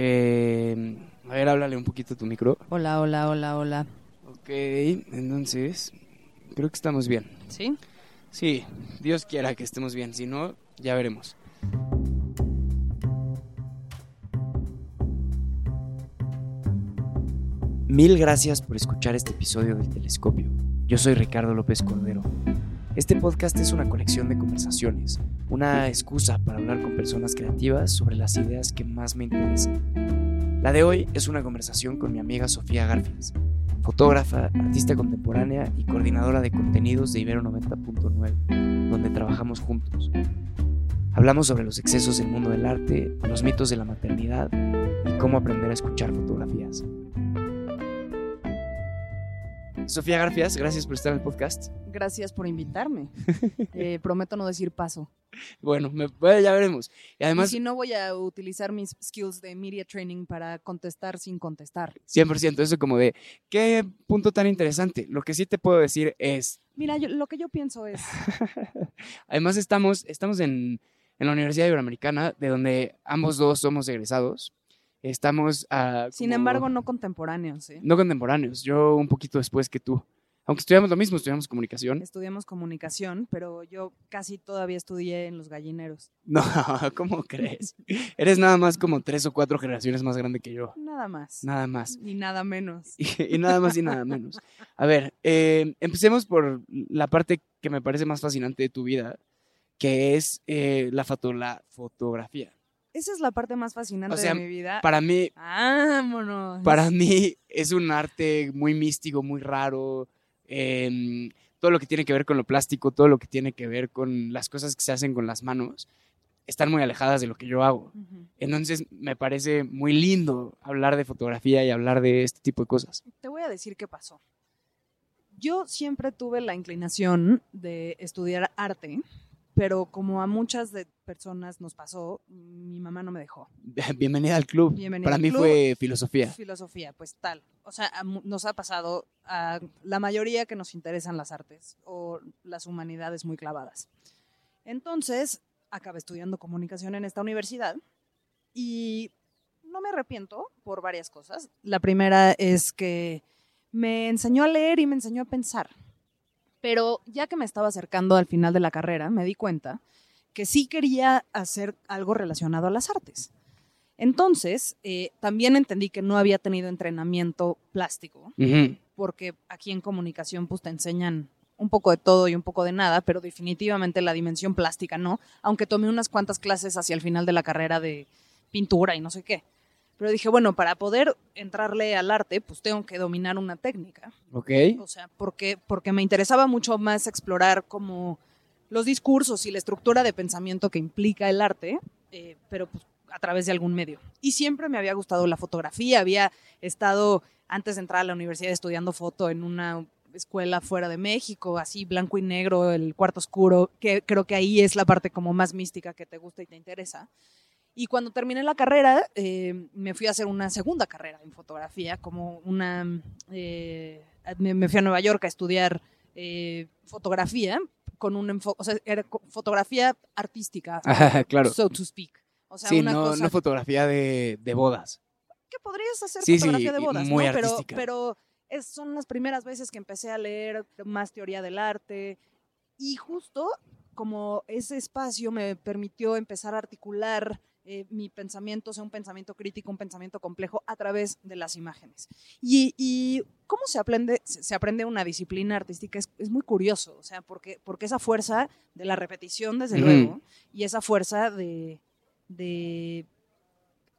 Eh, a ver, háblale un poquito a tu micro. Hola, hola, hola, hola. Ok, entonces, creo que estamos bien. ¿Sí? Sí, Dios quiera que estemos bien, si no, ya veremos. Mil gracias por escuchar este episodio del Telescopio. Yo soy Ricardo López Cordero. Este podcast es una colección de conversaciones, una excusa para hablar con personas creativas sobre las ideas que más me interesan. La de hoy es una conversación con mi amiga Sofía Garfias, fotógrafa, artista contemporánea y coordinadora de contenidos de Ibero 90.9, donde trabajamos juntos. Hablamos sobre los excesos del mundo del arte, los mitos de la maternidad y cómo aprender a escuchar fotografías. Sofía Garfias, gracias por estar en el podcast. Gracias por invitarme. Eh, prometo no decir paso. Bueno, me, bueno, ya veremos. Y Y además, si no, voy a utilizar mis skills de media training para contestar sin contestar. 100%, eso como de, qué punto tan interesante. Lo que sí te puedo decir es, Mira, yo- lo que yo pienso es, además estamos, estamos en, en la Universidad Iberoamericana, de donde ambos dos somos egresados. Estamos a... sin como- embargo, no contemporáneos. ¿eh? No contemporáneos, yo un poquito después que tú. Aunque estudiamos lo mismo, estudiamos comunicación. Estudiamos comunicación, pero yo casi todavía estudié en los gallineros. No, ¿cómo crees? Eres nada más como tres o cuatro generaciones más grande que yo. Nada más. Nada más. Ni nada menos. Y, y nada más y nada menos. A ver, eh, empecemos por la parte que me parece más fascinante de tu vida, que es eh, la, foto, la fotografía. Esa es la parte más fascinante O sea, de mi vida. Para mí, Vámonos. para mí es un arte muy místico, muy raro. em, todo lo que tiene que ver con lo plástico, todo lo que tiene que ver con las cosas que se hacen con las manos, están muy alejadas de lo que yo hago. Entonces me parece muy lindo hablar de fotografía y hablar de este tipo de cosas. Te voy a decir qué pasó. Yo siempre tuve la inclinación de estudiar arte, pero como a muchas de personas nos pasó, mi mamá no me dejó. Bienvenida al club. Bienvenida Para al mí club. fue filosofía. Filosofía, pues tal. O sea, nos ha pasado a la mayoría que nos interesan las artes o las humanidades muy clavadas. Entonces, acabé estudiando comunicación en esta universidad y no me arrepiento por varias cosas. La primera es que me enseñó a leer y me enseñó a pensar. Pero ya que me estaba acercando al final de la carrera, me di cuenta que sí quería hacer algo relacionado a las artes. Entonces, eh, también entendí que no había tenido entrenamiento plástico, porque aquí en comunicación pues te enseñan un poco de todo y un poco de nada, pero definitivamente la dimensión plástica no, aunque tomé unas cuantas clases hacia el final de la carrera de pintura y no sé qué. Pero dije, bueno, para poder entrarle al arte, pues tengo que dominar una técnica. Ok. O sea, porque, porque me interesaba mucho más explorar como los discursos y la estructura de pensamiento que implica el arte, eh, pero pues, a través de algún medio. Y siempre me había gustado la fotografía, había estado antes de entrar a la universidad estudiando foto en una escuela fuera de México, así blanco y negro, el cuarto oscuro, que creo que ahí es la parte como más mística que te gusta y te interesa. Y cuando terminé la carrera, eh, me fui a hacer una segunda carrera en fotografía, como una... eh, me, fui a Nueva York a estudiar eh, fotografía con un enfoque, o sea, era fotografía artística, claro. so to speak. O sea, Sí, una no, cosa no fotografía de, de bodas. que podrías hacer Sí, sí, fotografía de bodas, muy ¿no? Pero, pero es- son las primeras veces que empecé a leer más teoría del arte y justo como ese espacio me permitió empezar a articular eh, mi pensamiento, sea, un pensamiento crítico, un pensamiento complejo a través de las imágenes. Y, y cómo se aprende, se se aprende una disciplina artística es, es muy curioso, o sea, porque, porque esa fuerza de la repetición, desde luego, y esa fuerza de, de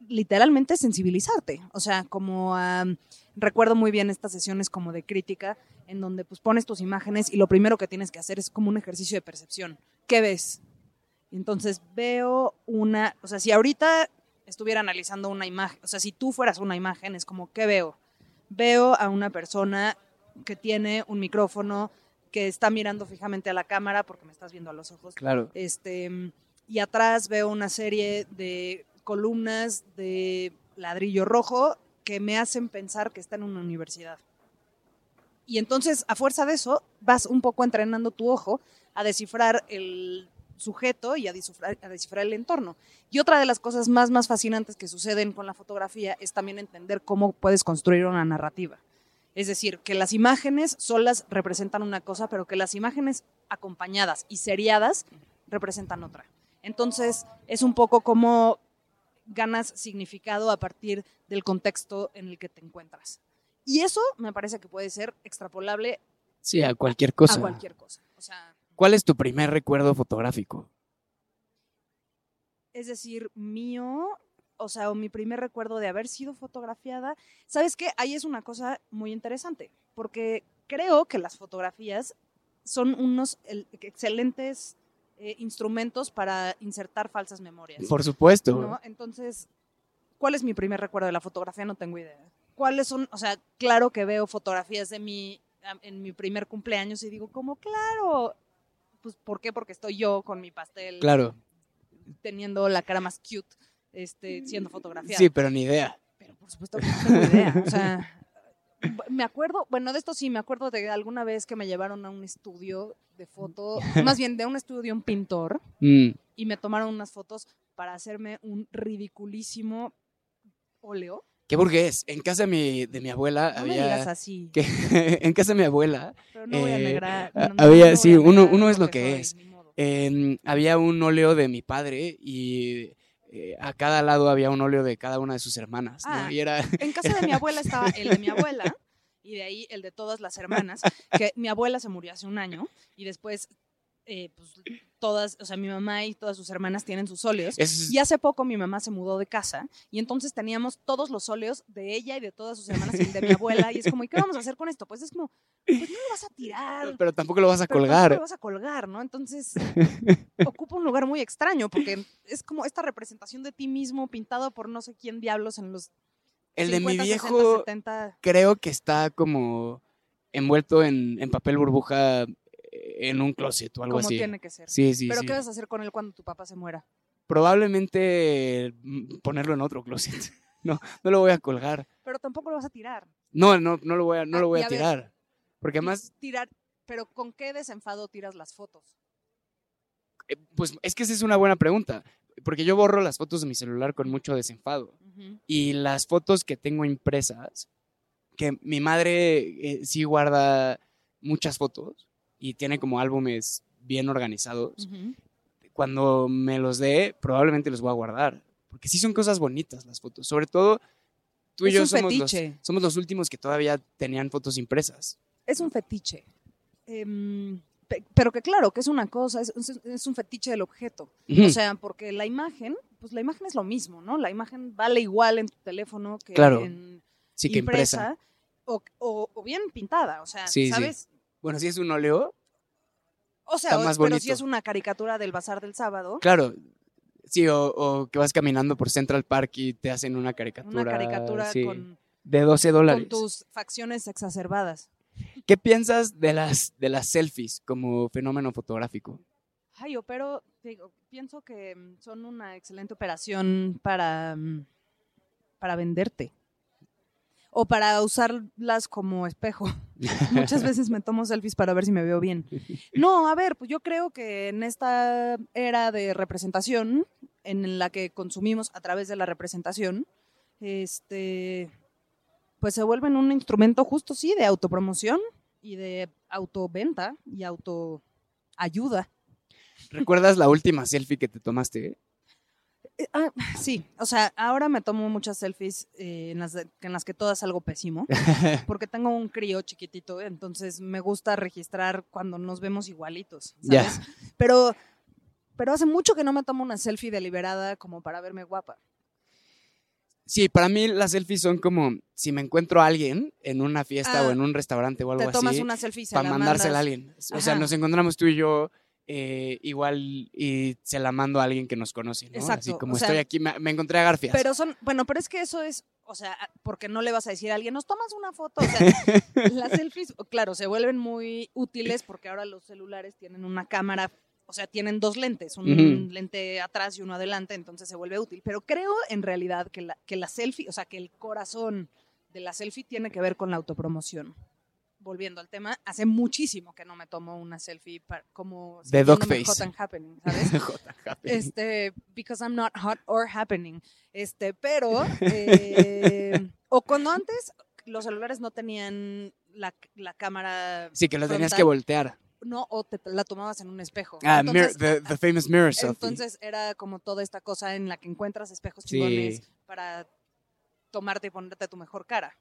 literalmente sensibilizarte. O sea, como am, recuerdo muy bien estas sesiones como de crítica, en donde pues pones tus imágenes y lo primero que tienes que hacer es como un ejercicio de percepción. ¿Qué ves? Entonces veo una, o sea, si ahorita estuviera analizando una imagen, o sea, si tú fueras una imagen, es como, ¿qué veo? Veo a una persona que tiene un micrófono, que está mirando fijamente a la cámara porque me estás viendo a los ojos. Claro. Este, y atrás veo una serie de columnas de ladrillo rojo que me hacen pensar que está en una universidad. Y entonces, a fuerza de eso, vas un poco entrenando tu ojo a descifrar el sujeto y a descifrar, a descifrar el entorno. Y otra de las cosas más, más fascinantes que suceden con la fotografía es también entender cómo puedes construir una narrativa. Es decir, que las imágenes solas representan una cosa, pero que las imágenes acompañadas y seriadas representan otra. Entonces, es un poco como ganas significado a partir del contexto en el que te encuentras. Y eso me parece que puede ser extrapolable Sí, a cualquier cosa. a cualquier cosa. O sea, ¿Cuál es tu primer recuerdo fotográfico? es decir, mío, o sea, o mi primer recuerdo de haber sido fotografiada. ¿Sabes qué? Ahí es una cosa muy interesante, porque creo que las fotografías son unos el- excelentes eh, instrumentos para insertar falsas memorias. Por supuesto. ¿no? Entonces, ¿cuál es mi primer recuerdo de la fotografía? No tengo idea. ¿Cuáles son? O sea, claro que veo fotografías de mí en mi primer cumpleaños y digo, como, claro. Pues, ¿por qué? Porque estoy yo con mi pastel Claro. teniendo la cara más cute, este, siendo fotografiada. Sí, pero ni idea. Pero por supuesto que no tengo idea. O sea, me acuerdo, bueno, de esto sí, me acuerdo de alguna vez que me llevaron a un estudio de foto, más bien de un estudio de un pintor, Mm, y me tomaron unas fotos para hacerme un ridiculísimo óleo. ¿Qué burgués? En casa de mi, de mi abuela No me digas había... así, Que, en casa de mi abuela pero no voy a eh, negar. a- no- no- había- no sí, a uno- uno es lo que es. había un óleo de mi padre y eh, a cada lado había un óleo de cada una de sus hermanas. ¿no? Ah. Y era... En casa de mi abuela estaba el de mi abuela y de ahí el de todas las hermanas, que mi abuela se murió hace un año y después, eh, pues todas, o sea, mi mamá y todas sus hermanas tienen sus óleos. es- Y hace poco mi mamá se mudó de casa y entonces teníamos todos los óleos de ella y de todas sus hermanas y de mi abuela. Y es como, ¿y qué vamos a hacer con esto? Pues es como, pues no lo vas a tirar. pero tampoco lo vas a pero tampoco colgar. lo vas a colgar, ¿no? Entonces ocupa un lugar muy extraño porque es como esta representación de ti mismo pintado por no sé quién diablos en los El de mi 50, 60, viejo 70. creo que está como envuelto en, en papel burbuja en un closet o algo como así. tiene que ser. Sí, sí, Pero sí. ¿qué vas a hacer con él cuando tu papá se muera? Probablemente mm, ponerlo en otro closet. No, no lo voy a colgar. Pero tampoco lo vas a tirar. No, no, no lo voy a, no Ah, lo voy a ver. tirar. Porque además, Tirar, pero ¿con qué desenfado tiras las fotos? eh, pues es que esa es una buena pregunta. Porque yo borro las fotos de mi celular con mucho desenfado. Y las fotos que tengo impresas, que mi madre eh, sí guarda muchas fotos y tiene como álbumes bien organizados. Ujú. Cuando me los dé, probablemente los voy a guardar. Porque sí son cosas bonitas las fotos. Sobre todo, tú y Es yo somos los, somos los últimos que todavía tenían fotos impresas. Es un fetiche. Em, pe- pero que claro, que es una cosa, es, es- un fetiche del objeto. Ujú. O sea, porque la imagen, pues la imagen es lo mismo, ¿no? La imagen vale igual en tu teléfono que Claro, en sí, que impresa. impresa o, o- o bien pintada, o sea, Sí, sí. Bueno, si es un óleo, O sea, Está más pero si es una caricatura del bazar del sábado, claro. Sí, o, o que vas caminando por Central Park y te hacen una caricatura. una caricatura sí, con, de 12 con dólares. tus facciones exacerbadas. ¿Qué piensas de las, de las selfies como fenómeno fotográfico? Ay, yo, pero digo, pienso que mm, son una excelente operación para, mm, para venderte. O para usarlas como espejo. Muchas veces me tomo selfies para ver si me veo bien. No, a ver, pues yo creo que en esta era de representación, en la que consumimos a través de la representación, este, pues se vuelven un instrumento justo, sí, de autopromoción y de autoventa y autoayuda. ¿Recuerdas la última selfie que te tomaste? Eh, ah, sí, o sea, ahora me tomo muchas selfies eh, en, las de- en las que todo es algo pésimo, porque tengo un crío chiquitito, entonces me gusta registrar cuando nos vemos igualitos. ¿sabes? Pero, pero hace mucho que no me tomo una selfie deliberada como para verme guapa. Sí, para mí las selfies son como si me encuentro a alguien en una fiesta Ah, o en un restaurante o algo Te tomas así, una selfie y se para la mandársela a mandas. alguien. O sea, nos encontramos tú y yo eh, igual y se la mando a alguien que nos conoce, ¿no? Así como o sea, estoy aquí, me, me encontré a Garfias. Pero son, bueno, pero es que eso es, o sea, porque no le vas a decir a alguien, nos tomas una foto. O sea, las selfies, claro, se vuelven muy útiles porque ahora los celulares tienen una cámara, o sea, tienen dos lentes, un lente atrás y uno adelante, entonces se vuelve útil. Pero creo en realidad que la, que la selfie, o sea, que el corazón de la selfie tiene que ver con la autopromoción. Volviendo al tema, hace muchísimo que no me tomo una selfie pa- como De sintiéndome dog face. hot and happening, ¿sabes? Este, because I'm not hot or happening. Este, pero, eh, o cuando antes los celulares no tenían la, la cámara, Sí, que lo tenías que voltear. no, o te la tomabas en un espejo. Ah, Entonces, mirror- the, the famous mirror selfie. entonces era como toda esta cosa en la que encuentras espejos Sí. chingones para tomarte y ponerte tu mejor cara.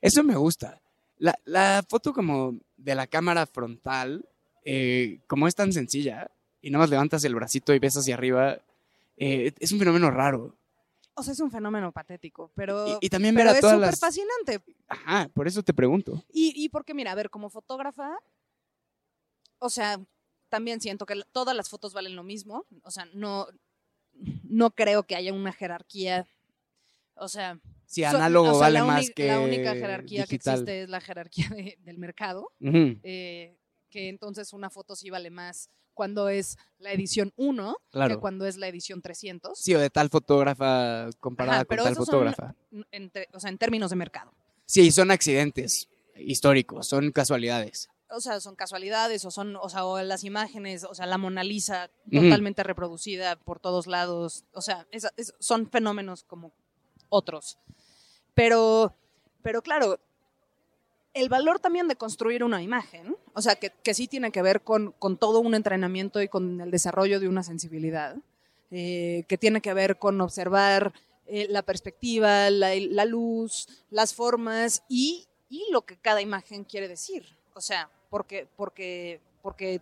Eso me gusta. La, la foto como de la cámara frontal, eh, como es tan sencilla, y nada más levantas el bracito y ves hacia arriba, eh, es un fenómeno raro. O sea, es un fenómeno patético, pero, Y, y también ver a es todas súper las... fascinante. Ajá, por eso te pregunto. Y, y porque, mira, a ver, como fotógrafa, o sea, también siento que todas las fotos valen lo mismo. O sea, no, no creo que haya una jerarquía. O sea, Si análogo o sea, vale la más que La única jerarquía que existe es la jerarquía de- del mercado. Eh, que entonces una foto sí vale más cuando es la edición 1 claro. que cuando es la edición 300. Sí, o de tal fotógrafa comparada Ajá, con pero tal son- fotógrafa. En te- o sea, en términos de mercado. Sí, son accidentes históricos, son casualidades. o sea, son casualidades o son, o sea, o las imágenes, o sea, la Mona Lisa totalmente reproducida por todos lados, o sea, es- son fenómenos como otros. Pero, pero claro, el valor también de construir una imagen, o sea, que, que sí tiene que ver con, con todo un entrenamiento y con el desarrollo de una sensibilidad, eh, que tiene que ver con observar eh, la perspectiva, la, la luz, las formas y, y lo que cada imagen quiere decir. O sea, porque, porque, porque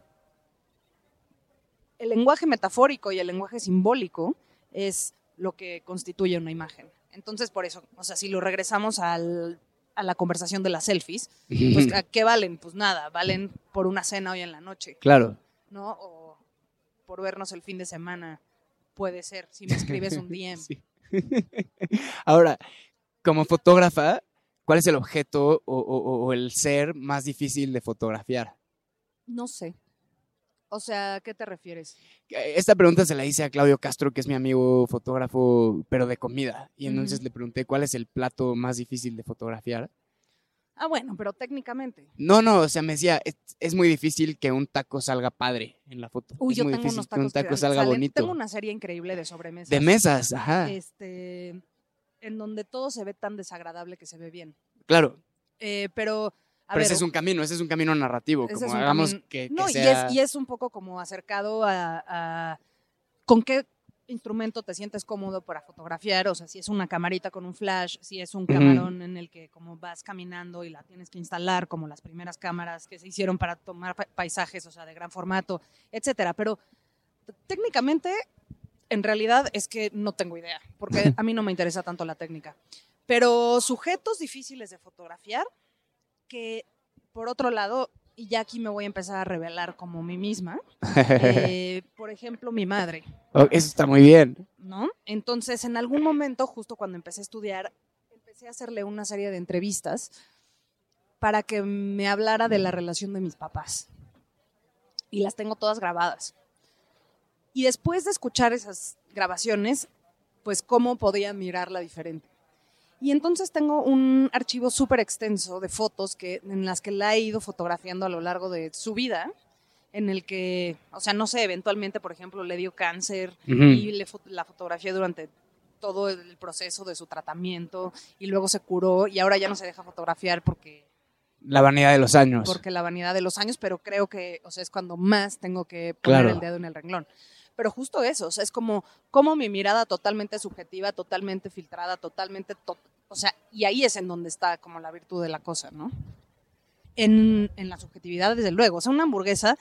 el lenguaje metafórico y el lenguaje simbólico es lo que constituye una imagen. Entonces, por eso, o sea, si lo regresamos al- a la conversación de las selfies, pues, ¿a ¿qué valen? Pues nada, valen por una cena hoy en la noche, Claro. ¿no? O por vernos el fin de semana, puede ser, si me escribes un DM. Sí. Ahora, como fotógrafa, ¿cuál es el objeto o, o- o el ser más difícil de fotografiar? No sé. O sea, ¿a qué te refieres? Esta pregunta se la hice a Claudio Castro, que es mi amigo fotógrafo, pero de comida. Y entonces le pregunté cuál es el plato más difícil de fotografiar. Ah, bueno, pero técnicamente. No, no, o sea, me decía, es, es muy difícil que un taco salga padre en la foto. Uy, es yo muy tengo difícil unos que un que taco salga salen- bonito. Tengo una serie increíble de sobremesas. De mesas, ajá. Este, en donde todo se ve tan desagradable que se ve bien. Claro, Eh, pero, a pero ver, ese es un camino, ese es un camino narrativo. Como hagamos camino- que, que no, y, sea... es, y es un poco como acercado a, a con qué instrumento te sientes cómodo para fotografiar, o sea, si es una camarita con un flash, si es un camarón en el que como vas caminando y la tienes que instalar, como las primeras cámaras que se hicieron para tomar pa- paisajes, o sea, de gran formato, etcétera. Pero técnicamente, en realidad es que no tengo idea, porque a mí no me interesa tanto la técnica. Pero sujetos difíciles de fotografiar, que por otro lado, y ya aquí me voy a empezar a revelar como mí misma, eh, por ejemplo, mi madre. Oh, eso está muy bien. ¿no? Entonces, en algún momento, justo cuando empecé a estudiar, empecé a hacerle una serie de entrevistas para que me hablara de la relación de mis papás. Y las tengo todas grabadas. Y después de escuchar esas grabaciones, pues cómo podía mirarla diferente. Y entonces tengo un archivo súper extenso de fotos que, en las que la he ido fotografiando a lo largo de su vida, en el que, o sea, no sé, eventualmente, por ejemplo, le dio cáncer y le la fotografié durante todo el proceso de su tratamiento y luego se curó y ahora ya no se deja fotografiar porque, La vanidad de los años. porque la vanidad de los años, pero creo que, o sea, es cuando más tengo que poner Claro. el dedo en el renglón. Pero justo eso, o sea, es como, como mi mirada totalmente subjetiva, totalmente filtrada, totalmente, to- o sea, y ahí es en donde está como la virtud de la cosa, ¿no? En, en la subjetividad, desde luego. O sea, una hamburguesa,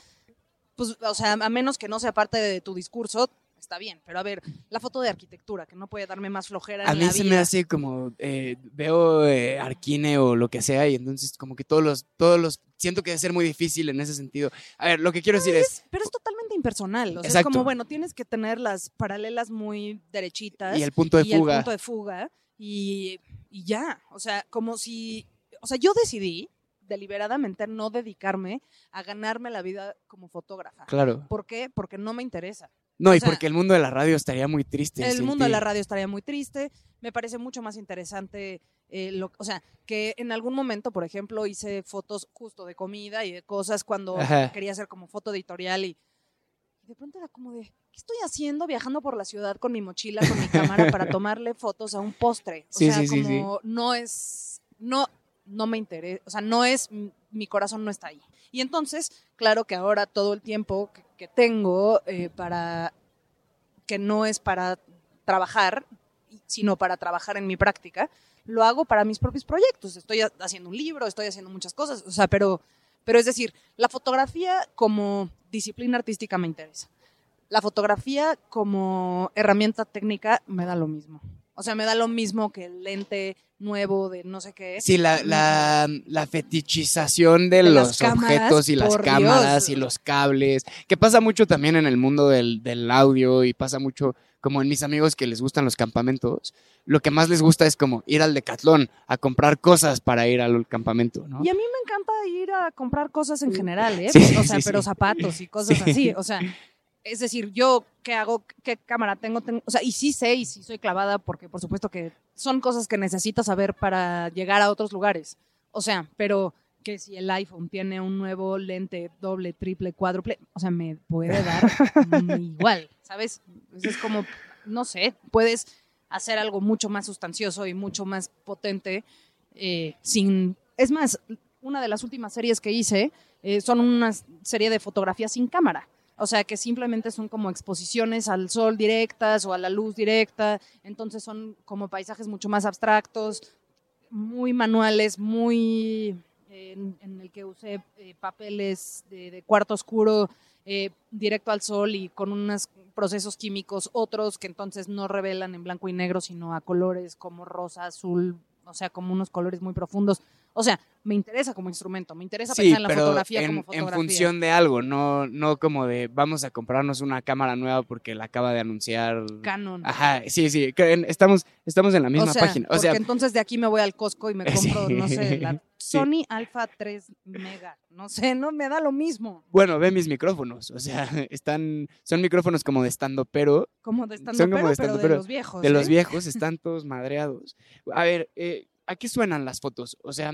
pues, o sea, a menos que no sea parte de tu discurso, está bien. Pero a ver, la foto de arquitectura, que no puede darme más flojera A en mí la se vida. me hace como, eh, veo eh, Arquine o lo que sea y entonces como que todos los, todos los, siento que debe ser muy difícil en ese sentido. A ver, lo que quiero decir es, Pero es totalmente impersonal. O sea, es como, bueno, tienes que tener las paralelas muy derechitas. y el punto de y el fuga. punto de fuga y, y ya. O sea, como si. O sea, yo decidí deliberadamente no dedicarme a ganarme la vida como fotógrafa. Claro. ¿Por qué? Porque no me interesa. No, O y sea, porque el mundo de la radio estaría muy triste. el mundo de la radio estaría muy triste. Me parece mucho más interesante, eh, lo- o sea, que en algún momento, por ejemplo, hice fotos justo de comida y de cosas cuando Ajá. quería hacer como foto editorial y, y de pronto era como de, ¿qué estoy haciendo viajando por la ciudad con mi mochila, con mi cámara para tomarle fotos a un postre? O Sí, sea, sí, sí, sí. como no es, no, no me interesa, o sea, no es, mi corazón no está ahí. Y entonces, claro que ahora todo el tiempo que, tengo eh, para, que no es para trabajar, sino para trabajar en mi práctica, lo hago para mis propios proyectos. Estoy ha- haciendo un libro, estoy haciendo muchas cosas, o sea, pero, pero es decir, la fotografía como disciplina artística me interesa. La fotografía como herramienta técnica me da lo mismo. O sea, me da lo mismo que el lente nuevo de no sé qué. Sí, la, la, la fetichización de, De los cámaras, objetos y las cámaras Dios. y los cables, que pasa mucho también en el mundo del, del audio y pasa mucho como en mis amigos que les gustan los campamentos, lo que más les gusta es como ir al decatlón a comprar cosas para ir al campamento, ¿no? Y a mí me encanta ir a comprar cosas en general, ¿eh? Sí, sí, o sea, sí, pero sí. zapatos y cosas Sí. así. O sea, es decir, yo qué hago, qué cámara tengo, tengo, o sea, y sí sé y sí soy clavada porque por supuesto que son cosas que necesitas saber para llegar a otros lugares. O sea, pero que si el iPhone tiene un nuevo lente doble, triple, cuádruple, o sea, me puede dar igual, ¿sabes? Es como, no sé, puedes hacer algo mucho más sustancioso y mucho más potente eh, sin... Es más, una de las últimas series que hice eh, son una serie de fotografías sin cámara. O sea, que simplemente son como exposiciones al sol directas o a la luz directa. Entonces son como paisajes mucho más abstractos, muy manuales, muy... en, el que usé eh, papeles de, de cuarto oscuro eh, directo al sol y con unos procesos químicos, otros que entonces no revelan en blanco y negro, sino a colores como rosa, azul, o sea, como unos colores muy profundos. O sea, me interesa como instrumento, me interesa Sí, pensar en la pero fotografía en, como en fotografía. función de algo, no, no como de vamos a comprarnos una cámara nueva porque la acaba de anunciar. Canon. Ajá, sí, sí, en- estamos, estamos en la misma o sea, página. O porque sea, entonces de aquí me voy al Costco y me compro, Sí. no sé, la Sí. Sony Alpha 3 Mega. No sé, no me da lo mismo. bueno, ve mis micrófonos, o sea, están, son micrófonos como de estando, pero Como de estando pero, de pero de los viejos. de los ¿eh? viejos están todos madreados. A ver, eh, ¿a qué suenan las fotos? O sea,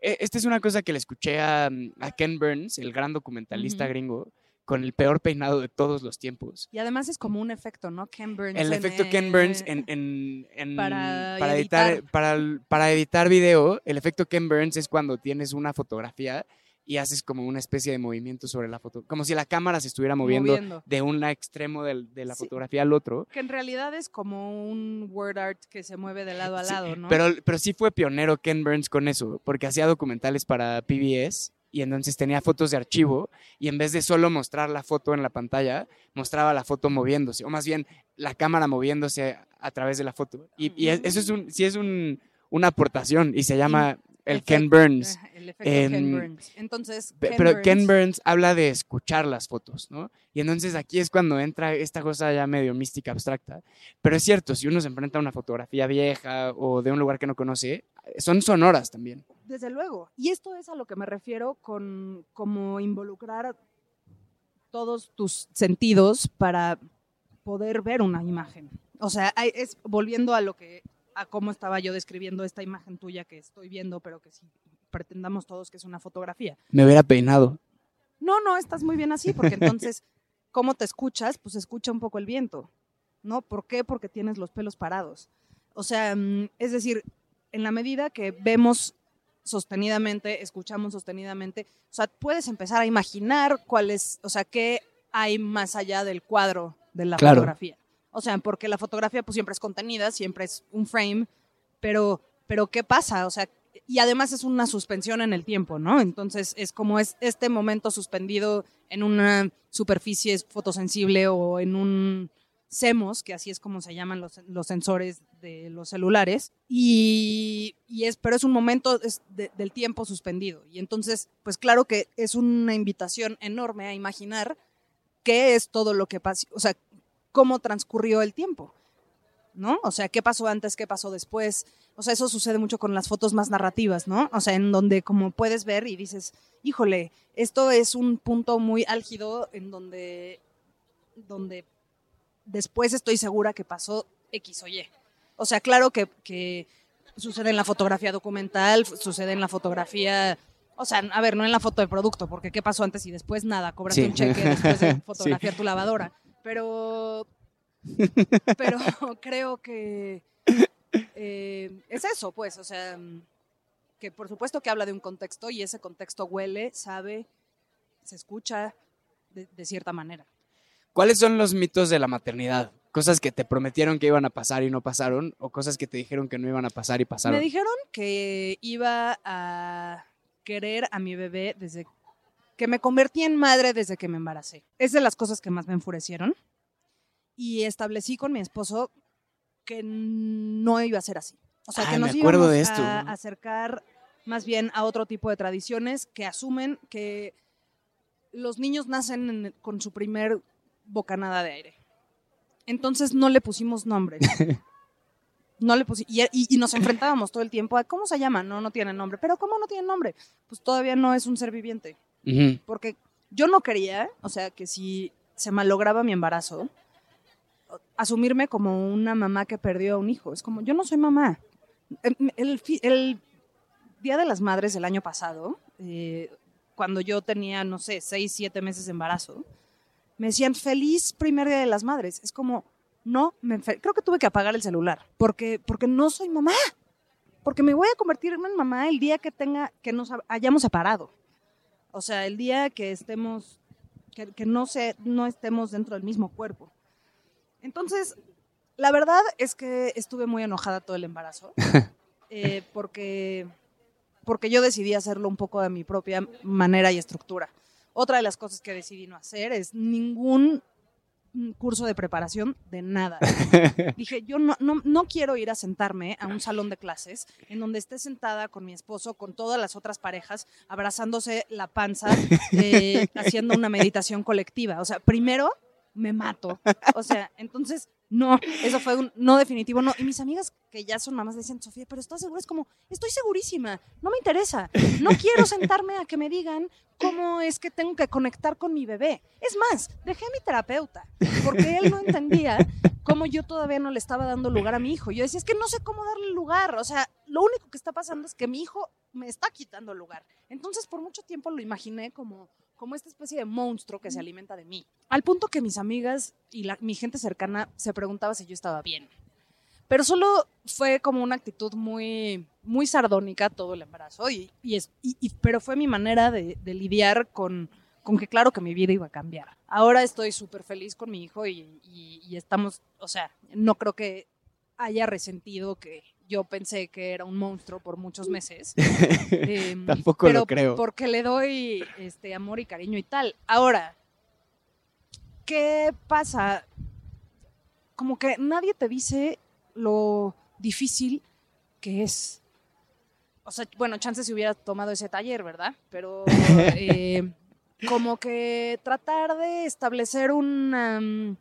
eh, esta es una cosa que le escuché a, a Ken Burns, el gran documentalista gringo, con el peor peinado de todos los tiempos. Y además es como un efecto, ¿no? Ken Burns. El efecto Ken Burns en, en- en- para editar, editar. para, para editar video, el efecto Ken Burns es cuando tienes una fotografía y haces como una especie de movimiento sobre la foto, como si la cámara se estuviera moviendo, Moviendo. de un extremo del- de la Sí. fotografía al otro. Que en realidad es como un word art que se mueve de lado a Sí, lado, ¿no? Pero, pero sí fue pionero Ken Burns con eso, porque hacía documentales para PBS y entonces tenía fotos de archivo y en vez de solo mostrar la foto en la pantalla, mostraba la foto moviéndose, o más bien la cámara moviéndose a través de la foto. Y, y es- eso es un, sí es un, una aportación y se llama el Ken. Burns. El efecto Ken Burns. Entonces, Pe- Ken Pero Burns, Ken Burns habla de escuchar las fotos, ¿no? Y entonces aquí es cuando entra esta cosa ya medio mística, abstracta. Pero es cierto, si uno se enfrenta a una fotografía vieja o de un lugar que no conoce, son sonoras también. Desde luego. Y esto es a lo que me refiero con como involucrar todos tus sentidos para poder ver una imagen. O sea, es volviendo a lo que a cómo estaba yo describiendo esta imagen tuya que estoy viendo, pero que sí pretendamos todos que es una fotografía. Me hubiera peinado. No, no, estás muy bien así, porque entonces, ¿cómo te escuchas? Pues escucha un poco el viento, ¿no? ¿Por qué? Porque tienes los pelos parados. O sea, mm, es decir, en la medida que vemos sostenidamente, escuchamos sostenidamente, o sea, puedes empezar a imaginar cuál es, o sea, qué hay más allá del cuadro de la Claro. fotografía. O sea, porque la fotografía pues siempre es contenida, siempre es un frame, pero, pero ¿qué pasa? O sea, y además es una suspensión en el tiempo, ¿no? Entonces es como es este momento suspendido en una superficie fotosensible o en un CMOS, que así es como se llaman los, los sensores de los celulares, y, es, pero es un momento del tiempo suspendido. Y entonces, pues claro que es una invitación enorme a imaginar qué es todo lo que pasa, o sea, cómo transcurrió el tiempo. ¿No? O sea, qué pasó antes, qué pasó después. O sea, eso sucede mucho con las fotos más narrativas, ¿no? O sea, en donde como puedes ver y dices, híjole, esto es un punto muy álgido en donde donde después estoy segura que pasó X o Y. O sea, claro que, que sucede en la fotografía documental, sucede en la fotografía o sea, a ver, no en la foto de producto, porque ¿qué pasó antes y después? Nada, cobras un cheque después de fotografiar tu lavadora. Pero, pero creo que eh, es eso, pues, o sea, que por supuesto que habla de un contexto y ese contexto huele, sabe, se escucha de, cierta manera. ¿Cuáles son los mitos de la maternidad? Cosas que te prometieron que iban a pasar y no pasaron, o cosas que te dijeron que no iban a pasar y pasaron. Me dijeron que iba a querer a mi bebé desde que me convertí en madre desde que me embaracé. Es de las cosas que más me enfurecieron. Y establecí con mi esposo que no iba a ser así. O sea, que nos íbamos a acercar más bien a otro tipo de tradiciones que asumen que los niños nacen con su primer bocanada de aire. Entonces no le pusimos nombre. no le pusimos, y, nos enfrentábamos todo el tiempo a cómo se llama, no, no tiene nombre, pero ¿cómo no tiene nombre? Pues todavía no es un ser viviente. Porque yo no quería, o sea, que si se malograba mi embarazo, asumirme como una mamá que perdió a un hijo. Es como, yo no soy mamá. Em, el, Día de las Madres del año pasado, eh, cuando yo tenía, no sé, seis, siete meses de embarazo, me decían, feliz primer Día de las Madres. Es como, no, me creo que tuve que apagar el celular, porque, porque no soy mamá. Porque me voy a convertir en mamá el día que tenga, que nos hayamos separado. O sea, el día que estemos, que no, se, no estemos dentro del mismo cuerpo. Entonces, la verdad es que estuve muy enojada todo el embarazo, eh, porque, porque yo decidí hacerlo un poco de mi propia manera y estructura. Otra de las cosas que decidí no hacer es ningún curso de preparación de nada. Dije, yo no, no, no, quiero ir a sentarme a un salón de clases en donde esté sentada con mi esposo, con todas las otras parejas, abrazándose la panza, eh, haciendo una meditación colectiva. O sea, primero me mato. O sea, entonces, no, eso fue un no definitivo, no. Y mis amigas que ya son mamás decían, Sofía, pero ¿estás segura? Es como, estoy segurísima, no me interesa. No quiero sentarme a que me digan cómo es que tengo que conectar con mi bebé. Es más, dejé a mi terapeuta, porque él no entendía cómo yo todavía no le estaba dando lugar a mi hijo. Yo decía, es que no sé cómo darle lugar. O sea, lo único que está pasando es que mi hijo me está quitando lugar. Entonces, por mucho tiempo lo imaginé como como esta especie de monstruo que se alimenta de mí. Al punto que mis amigas y mi gente cercana se preguntaba si yo estaba bien. Pero solo fue como una actitud muy, muy sardónica todo el embarazo. Y, es, pero fue mi manera de, lidiar con, con que claro que mi vida iba a cambiar. Ahora estoy súper feliz con mi hijo y, y, estamos, o sea, no creo que haya resentido que, yo pensé que era un monstruo por muchos meses. Em, Tampoco lo creo. Porque le doy este amor y cariño y tal. Ahora, ¿qué pasa? Como que nadie te dice lo difícil que es. O sea, bueno, chance si hubiera tomado ese taller, ¿verdad? Pero eh, como que tratar de establecer un,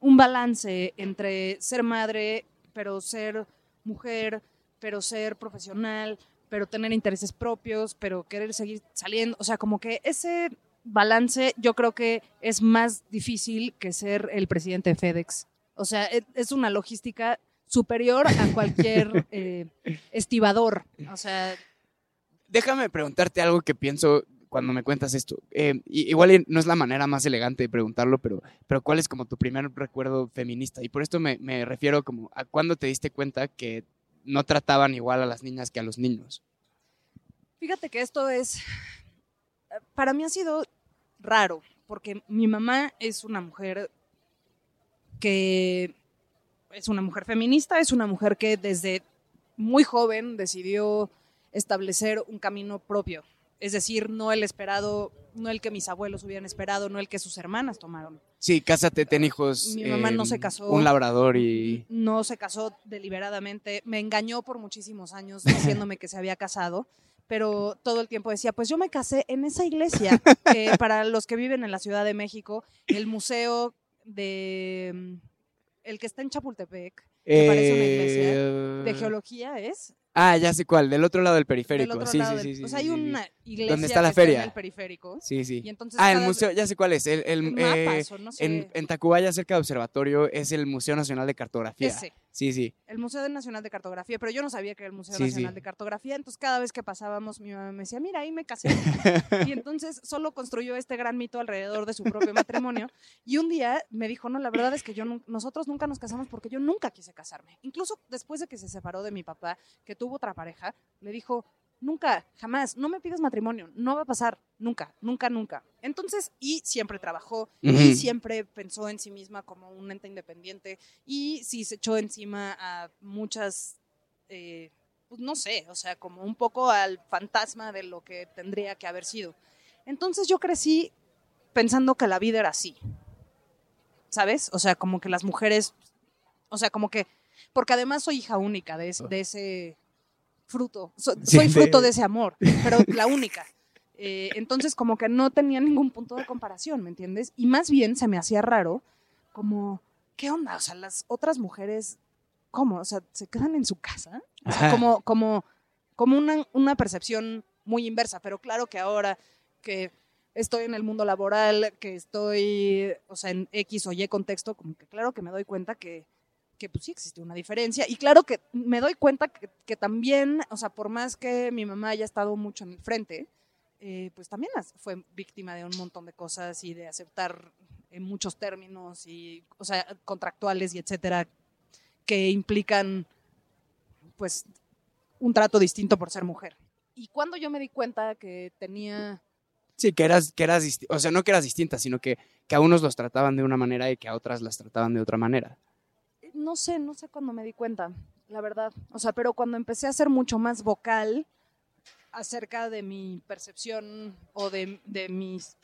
un balance entre ser madre, pero ser mujer, pero ser profesional, pero tener intereses propios, pero querer seguir saliendo. O sea, como que ese balance yo creo que es más difícil que ser el presidente de FedEx. O sea, e, es una logística superior a cualquier eh, estibador. O sea... Déjame preguntarte algo que pienso cuando me cuentas esto. Eh, igual no es la manera más elegante de preguntarlo, pero, pero ¿cuál es como tu primer recuerdo feminista? Y por esto me, me refiero como a cuándo te diste cuenta que no trataban igual a las niñas que a los niños. Fíjate que esto es, para mí ha sido raro, porque mi mamá es una mujer que es una mujer feminista, es una mujer que desde muy joven decidió establecer un camino propio. Es decir, no el esperado, no el que mis abuelos hubieran esperado, no el que sus hermanas tomaron. Sí, cásate, ten hijos. Mi mamá no se em, casó. Un labrador y. No se casó deliberadamente. Me engañó por muchísimos años diciéndome que se había casado, pero todo el tiempo decía: Pues yo me casé en esa iglesia. para los que viven en la Ciudad de México, el museo de. Em, el que está en Chapultepec, me parece una iglesia. De eh, geología es. Ah, ya sé cuál, del otro lado del Del periférico. otro sí, lado sí, del- sí, O sí, sea, hay una iglesia ¿Dónde está la que está feria? en el periférico. Sí, sí. Y entonces Ah, el museo, ya sé cuál es. El, el, eh, mapas o no sé. en, en Tacubaya, cerca de Observatorio, es el Museo Nacional de Cartografía. Ese. Sí, sí. el Museo Nacional de Cartografía, pero yo no sabía que era el Museo Sí, Nacional sí. de Cartografía, entonces cada vez que pasábamos mi mamá me decía, mira, ahí me casé. y entonces solo construyó este gran mito alrededor de su propio matrimonio. Y un día me dijo, no, la verdad es que yo nosotros nunca nos casamos porque yo nunca quise casarme. Incluso después de que se separó de mi papá, que tuvo otra pareja, le dijo, nunca, jamás, no me pidas matrimonio, no va a pasar, nunca, nunca, nunca. Entonces, y siempre trabajó, y siempre pensó en sí misma como un ente independiente, y sí se echó encima a muchas, eh, pues no sé, o sea, como un poco al fantasma de lo que tendría que haber sido. Entonces yo crecí pensando que la vida era así, ¿sabes? O sea, como que las mujeres, o sea, como que, porque además soy hija única de, es- de ese fruto, so- soy fruto de ese amor, pero la única. Eh, entonces como que no tenía ningún punto de comparación, ¿me entiendes? Y más bien se me hacía raro, como, ¿qué onda? O sea, las otras mujeres, ¿cómo? O sea, ¿se quedan en su casa? O sea, Ajá. como, como, como una, una percepción muy inversa, pero claro que ahora que estoy en el mundo laboral, que estoy, o sea, en X o Y contexto, como que claro que me doy cuenta que, que pues sí existe una diferencia. Y claro que me doy cuenta que, también, o sea, por más que mi mamá haya estado mucho en el frente, eh, pues también fue víctima de un montón de cosas y de aceptar en muchos términos y, o sea, contractuales y etcétera, que implican, pues, un trato distinto por ser mujer. Y cuando yo me di cuenta que tenía Sí, que eras, que eras o sea, no que eras distinta, sino que, que a unos los trataban de una manera y que a otras las trataban de otra manera. No sé, no sé cuándo me di cuenta, la verdad. O sea, pero cuando empecé a ser mucho más vocal acerca de mi percepción o de, de mis,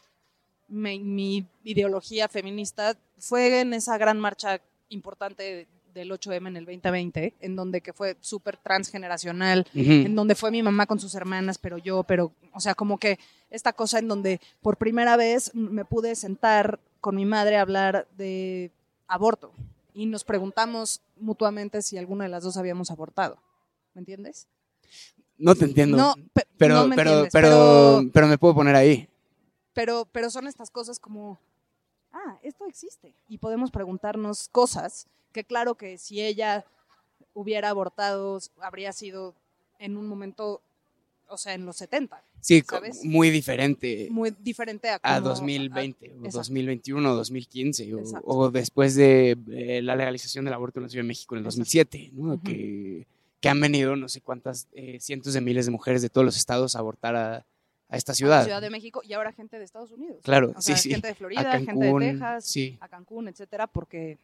mi, mi ideología feminista, fue en esa gran marcha importante del 8M en el 2020, en donde que fue súper transgeneracional, en donde fue mi mamá con sus hermanas, pero yo, pero, o sea, como que esta cosa en donde por primera vez me pude sentar con mi madre a hablar de aborto y nos preguntamos mutuamente si alguna de las dos habíamos abortado. ¿Me entiendes? No te entiendo. No, pe- pero, no me pero, entiendes, pero, pero, pero me puedo poner ahí. pero, pero son estas cosas como, ah, esto existe. Y podemos preguntarnos cosas que claro que si ella hubiera abortado, habría sido en un momento, o sea, en los 70, Sí, ¿sabes? muy diferente muy diferente a, a como- 2020, o exacto. 2021, o 2015, o, o después de eh, la legalización del aborto en la Ciudad de México en el Exacto. 2007, ¿no? Que, que han venido no sé cuántas eh, cientos de miles de mujeres de todos los estados a abortar a, a esta a la ciudad. Ciudad de México y ahora gente de Estados Unidos. Claro, O sea, sí, sí. gente de Florida, a gente de Texas, sí. a Cancún, etcétera, porque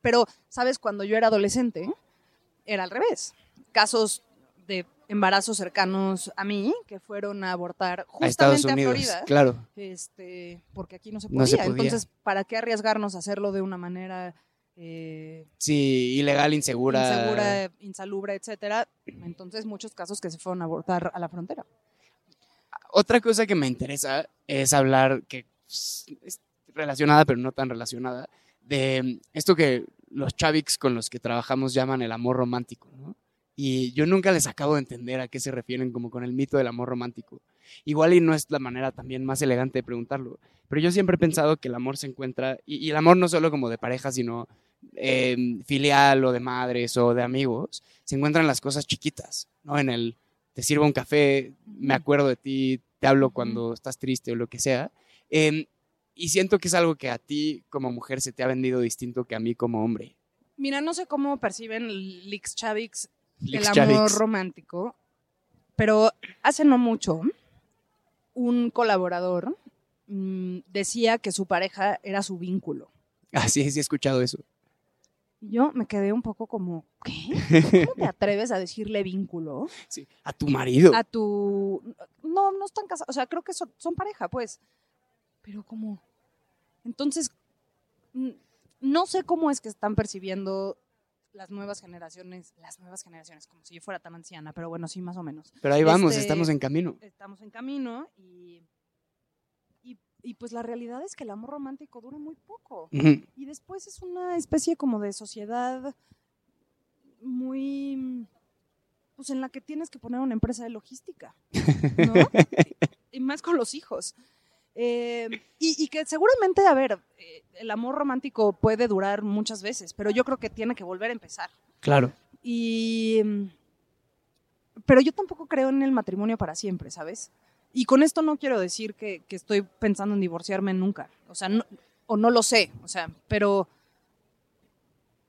pero sabes cuando yo era adolescente era al revés. Casos de embarazos cercanos a mí que fueron a abortar a Estados justamente a, Unidos, Florida, claro. este, porque aquí no se podía. No se podía. Entonces, ¿para qué arriesgarnos a hacerlo de una manera eh, Sí, ilegal, insegura. insegura, insalubre, etcétera? Entonces, muchos casos que se fueron a abortar a la frontera. Otra cosa que me interesa es hablar, que es relacionada, pero no tan relacionada, de esto que los chavics con los que trabajamos llaman el amor romántico, ¿no? Y yo nunca les acabo de entender a qué se refieren como con el mito del amor romántico. Igual y no es la manera también más elegante de preguntarlo, pero yo siempre he pensado que el amor se encuentra, y, y el amor no solo como de pareja, sino eh, filial o de madres o de amigos, se encuentran en las cosas chiquitas, ¿no? En el te sirvo un café, me acuerdo de ti, te hablo cuando estás triste o lo que sea. Em, y siento que es algo que a ti como mujer se te ha vendido distinto que a mí como hombre. Mira, no sé cómo perciben Lix Chavix el amor romántico, pero hace no mucho un colaborador mm, decía que su pareja era su vínculo. Ah, sí, sí he escuchado eso. Yo me quedé un poco como, ¿qué? ¿Cómo te atreves a decirle vínculo Sí, A tu marido. a tu... No, no están casados, o sea, creo que son, son pareja, pues. Pero como... Entonces, mm, no sé cómo es que están percibiendo las nuevas generaciones, las nuevas generaciones, como si yo fuera tan anciana, pero bueno, sí, más o menos. Pero ahí vamos, este- estamos en camino. Estamos en camino y, y, y pues la realidad es que el amor romántico dura muy poco. Y después es una especie como de sociedad muy, pues en la que tienes que poner una empresa de logística, ¿no? y más con los hijos. Eh, y, y, que seguramente, a ver, eh, el amor romántico puede durar muchas veces, pero yo creo que tiene que volver a empezar. Claro. Y. Pero yo tampoco creo en el matrimonio para siempre, ¿sabes? Y con esto no quiero decir que, que estoy pensando en divorciarme nunca. O sea, no, o no lo sé. O sea, pero.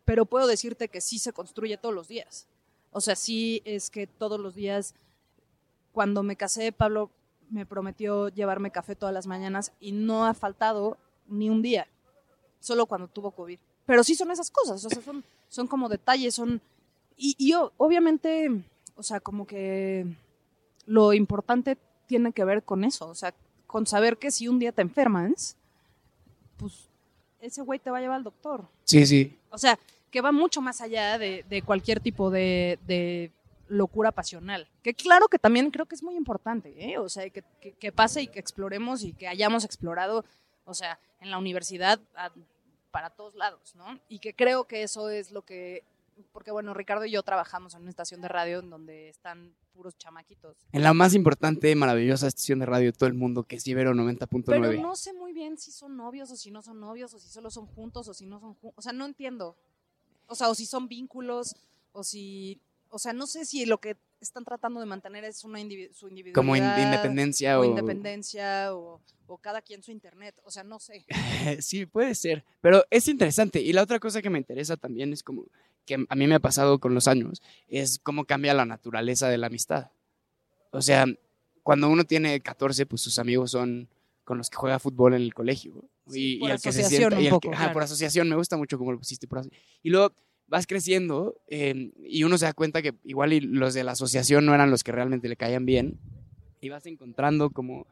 Pero puedo decirte que sí se construye todos los días. O sea, sí es que todos los días. Cuando me casé, Pablo me prometió llevarme café todas las mañanas y no ha faltado ni un día, solo cuando tuvo COVID. Pero sí son esas cosas, o sea, son, son como detalles, son... Y, y yo, obviamente, o sea, como que lo importante tiene que ver con eso, o sea, con saber que si un día te enfermas, pues ese güey te va a llevar al doctor. Sí, sí. O sea, que va mucho más allá de, de cualquier tipo de, de locura pasional. Que claro que también creo que es muy importante, ¿eh? O sea, que, que, que, pase y que exploremos y que hayamos explorado, o sea, en la universidad a, para todos lados, ¿no? Y que creo que eso es lo que, porque bueno, Ricardo y yo trabajamos en una estación de radio en donde están puros chamaquitos. En la más importante, maravillosa estación de radio de todo el mundo, que es Ibero 90.9. Pero no sé muy bien si son novios o si no son novios, o si solo son juntos o si no son juntos. O sea, no entiendo. O sea, o si son vínculos, o si o sea, no sé si lo que están tratando de mantener es una individu su individualidad. Como in independencia o... o... independencia o, o, cada quien su internet. O sea, no sé. sí, puede ser. Pero es interesante. Y la otra cosa que me interesa también es como que a mí me ha pasado con los años, es cómo cambia la naturaleza de la amistad. O sea, cuando uno tiene 14, pues sus amigos son con los que juega fútbol en el colegio. Sí, y, por y el que se asociación sienta, y el poco, que- ajá, claro. por asociación, me gusta mucho cómo lo pusiste por asociación. Y luego vas creciendo eh, y uno se da cuenta que igual y los de la asociación no eran los que realmente le caían bien y vas encontrando como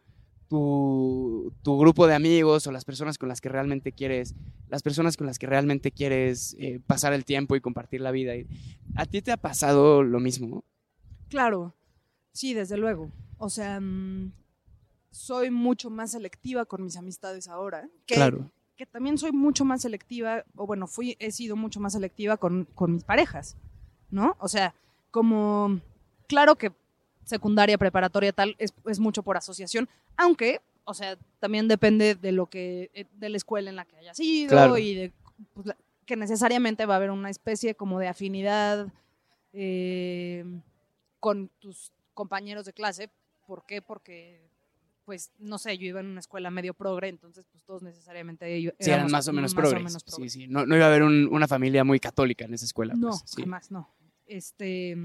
tu, tu grupo de amigos o las personas con las que realmente quieres, las personas con las que realmente quieres eh, pasar el tiempo y compartir la vida. ¿A ti te ha pasado lo mismo? Claro, sí, desde luego. O sea, mm, soy mucho más selectiva con mis amistades ahora. Que, Claro. Que también soy mucho más selectiva, o bueno, fui, he sido mucho más selectiva con, con mis parejas, ¿no? O sea, como, claro que secundaria, preparatoria, tal, es, es mucho por asociación, aunque, o sea, también depende de lo que, eh, de la escuela en la que hayas ido Claro. y de, pues, la- que necesariamente va a haber una especie como de afinidad eh, con tus compañeros de clase. ¿Por qué? Porque, pues, no sé, yo iba en una escuela medio progre, entonces, pues, todos necesariamente ellos Sí, eran más o menos progres. Sí, sí. No, no iba a haber un- una familia muy católica en esa escuela. No, pues, sí. jamás no. Este,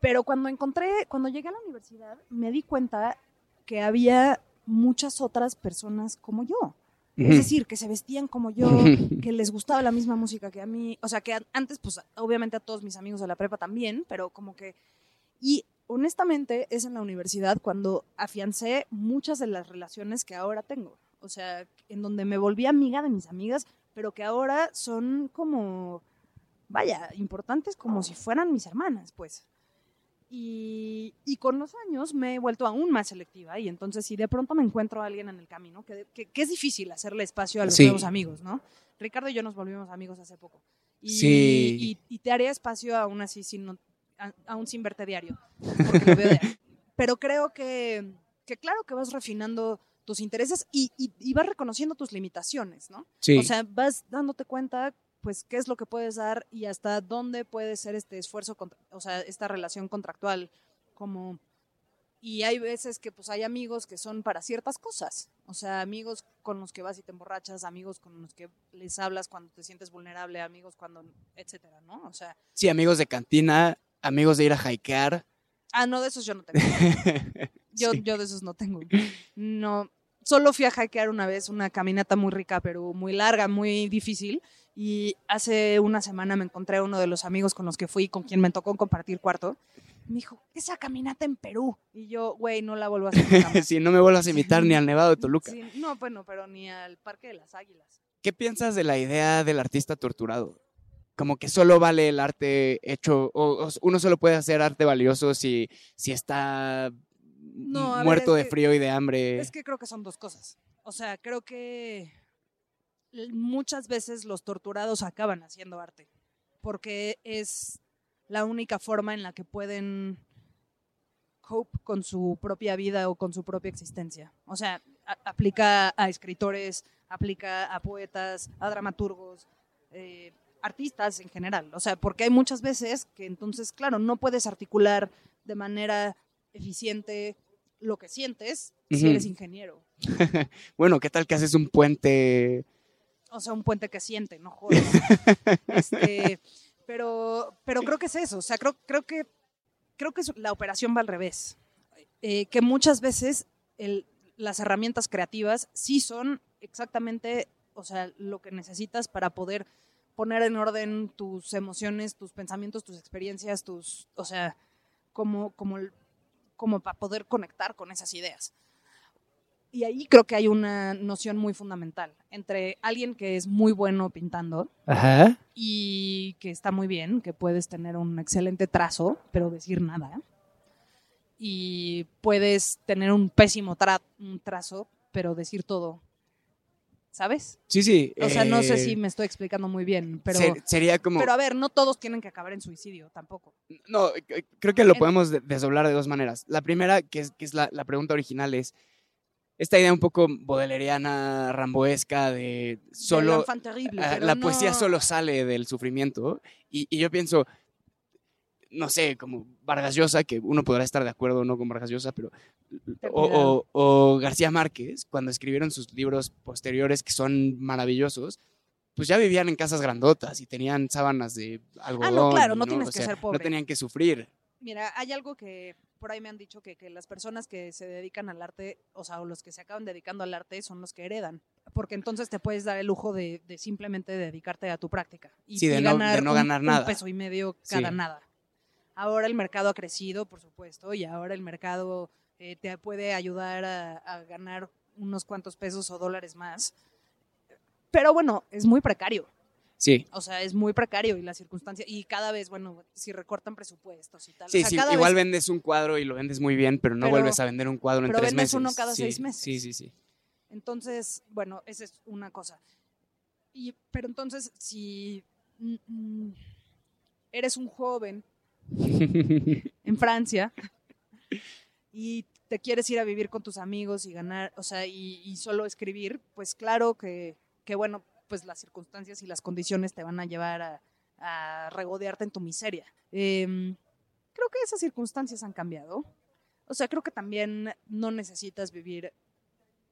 pero cuando encontré, cuando llegué a la universidad, me di cuenta que había muchas otras personas como yo. Es decir, que se vestían como yo, que les gustaba la misma música que a mí. O sea, que an- antes, pues, obviamente a todos mis amigos de la prepa también, pero como que... Y honestamente es en la universidad cuando afiancé muchas de las relaciones que ahora tengo. O sea, en donde me volví amiga de mis amigas, pero que ahora son como, vaya, importantes como si fueran mis hermanas, pues. Y, y con los años me he vuelto aún más selectiva y entonces si de pronto me encuentro a alguien en el camino, que, que, que es difícil hacerle espacio a los Sí. nuevos amigos, ¿no? Ricardo y yo nos volvimos amigos hace poco. Y, Sí. y, y te haría espacio aún así, sin, no- aún sin verte diario, lo veo. Pero creo que, que claro que vas refinando tus intereses y, y, y vas reconociendo tus limitaciones, ¿no? Sí. O sea, vas dándote cuenta, pues, qué es lo que puedes dar y hasta dónde puede ser este esfuerzo, contra- o sea, esta relación contractual, como... Y hay veces que, pues, hay amigos que son para ciertas cosas. O sea, amigos con los que vas y te emborrachas, amigos con los que les hablas cuando te sientes vulnerable, amigos cuando, etcétera, ¿no? O sea, Sí, amigos de cantina, amigos de ir a hikear. ah, no, de esos yo no tengo. Yo, Sí. yo de esos no tengo. No, solo fui a hackear una vez una caminata muy rica, pero muy larga, muy difícil. Y hace una semana me encontré a uno de los amigos con los que fui, con quien me tocó compartir cuarto. Me dijo, esa caminata en Perú. Y yo, güey, no la vuelvo a hacer sí, no me vuelvas a invitar ni al Nevado de Toluca. Sí, no, bueno, pero ni al Parque de las Águilas. ¿Qué piensas de la idea del artista torturado? Como que solo vale el arte hecho, o, o uno solo puede hacer arte valioso si, si está No, a ver, muerto es de que- frío y de hambre. Es que creo que son dos cosas. O sea, creo que muchas veces los torturados acaban haciendo arte. Porque es la única forma en la que pueden cope con su propia vida o con su propia existencia. O sea, a- aplica a escritores, aplica a poetas, a dramaturgos, eh, artistas en general. O sea, porque hay muchas veces que entonces, claro, no puedes articular de manera eficiente lo que sientes si eres ingeniero. Bueno, ¿qué tal que haces un puente? O sea, un puente que siente, no jodas. Este, pero, pero creo que es eso. O sea, creo, creo que creo que la operación va al revés. Eh, que muchas veces el- las herramientas creativas sí son exactamente, o sea, lo que necesitas para poder poner en orden tus emociones, tus pensamientos, tus experiencias, tus, o sea, como, como, como para poder conectar con esas ideas. Y ahí creo que hay una noción muy fundamental entre alguien que es muy bueno pintando Ajá. y que está muy bien, que puedes tener un excelente trazo, pero decir nada. Y puedes tener un pésimo tra- un trazo, pero decir todo. ¿Sabes? Sí, sí. O sea, no sé eh, si me estoy explicando muy bien, pero, ser- sería como... pero a ver, no todos tienen que acabar en suicidio tampoco. No, c- creo que lo En- podemos de- desdoblar de dos maneras. La primera, que es, que es la, la pregunta original, es esta idea un poco bodeleriana, ramboesca, de solo... enfant terrible, ah, la poesía solo sale del sufrimiento. Y, y yo pienso, no sé, como Vargas Llosa, que uno podrá estar de acuerdo o no con Vargas Llosa, pero... O, cuidado. o- o García Márquez, cuando escribieron sus libros posteriores, que son maravillosos, pues ya vivían en casas grandotas y tenían sábanas de algodón. Ah, claro, no ¿no? tienes O que ser pobre. No tenían que sufrir. Mira, hay algo que por ahí me han dicho que, que las personas que se dedican al arte, o sea, o los que se acaban dedicando al arte son los que heredan. Porque entonces te puedes dar el lujo de, de simplemente dedicarte a tu práctica. Y, Sí, de y no- de ganar no un- ganar un nada. peso y medio Sí. cada nada. Ahora el mercado ha crecido, por supuesto, y ahora el mercado eh, te puede ayudar a, a ganar unos cuantos pesos o dólares más. Pero bueno, es muy precario. Sí, O sea, es muy precario y la circunstancia. Y cada vez, bueno, si recortan presupuestos y tal. sí, o sea, sí. cada Igual vez- vendes un cuadro y lo vendes muy bien, pero no Pero- vuelves a vender un cuadro en pero tres vendes meses. uno cada Sí, seis meses. Sí, sí, sí. Entonces, bueno, esa es una cosa. Y, pero entonces, si mm, mm, eres un joven en Francia y te quieres ir a vivir con tus amigos y ganar, o sea, y, solo escribir, pues claro que, que, bueno, pues las circunstancias y las condiciones te van a llevar a, a regodearte en tu miseria. Em, creo que esas circunstancias han cambiado. O sea, creo que también no necesitas vivir,